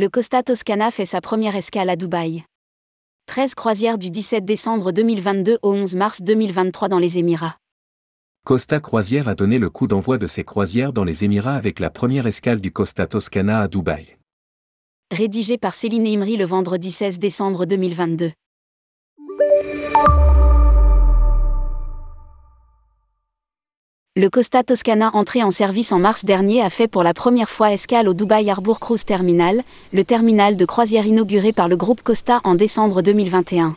Le Costa Toscana fait sa première escale à Dubaï. 13 croisières du 17 décembre 2022 au 11 mars 2023 dans les Émirats. Costa Croisière a donné le coup d'envoi de ses croisières dans les Émirats avec la première escale du Costa Toscana à Dubaï. Rédigé par Céline Imri le vendredi 16 décembre 2022. Le Costa Toscana entré en service en mars dernier a fait pour la première fois escale au Dubai Harbour Cruise Terminal, le terminal de croisière inauguré par le groupe Costa en décembre 2021.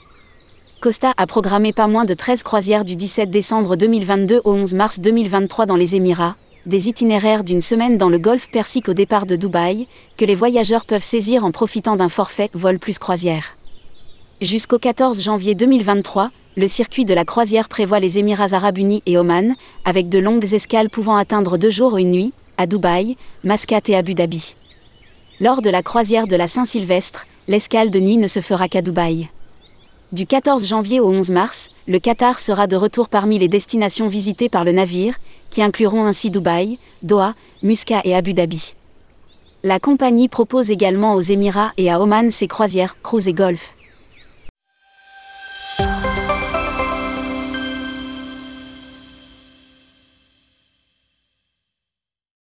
Costa a programmé pas moins de 13 croisières du 17 décembre 2022 au 11 mars 2023 dans les Émirats, des itinéraires d'une semaine dans le golfe Persique au départ de Dubaï, que les voyageurs peuvent saisir en profitant d'un forfait vol plus croisière. Jusqu'au 14 janvier 2023, le circuit de la croisière prévoit les Émirats arabes unis et Oman, avec de longues escales pouvant atteindre deux jours et une nuit, à Dubaï, Mascate et Abu Dhabi. Lors de la croisière de la Saint-Sylvestre, l'escale de nuit ne se fera qu'à Dubaï. Du 14 janvier au 11 mars, le Qatar sera de retour parmi les destinations visitées par le navire, qui incluront ainsi Dubaï, Doha, Muscat et Abu Dhabi. La compagnie propose également aux Émirats et à Oman ses croisières, cruise et golf.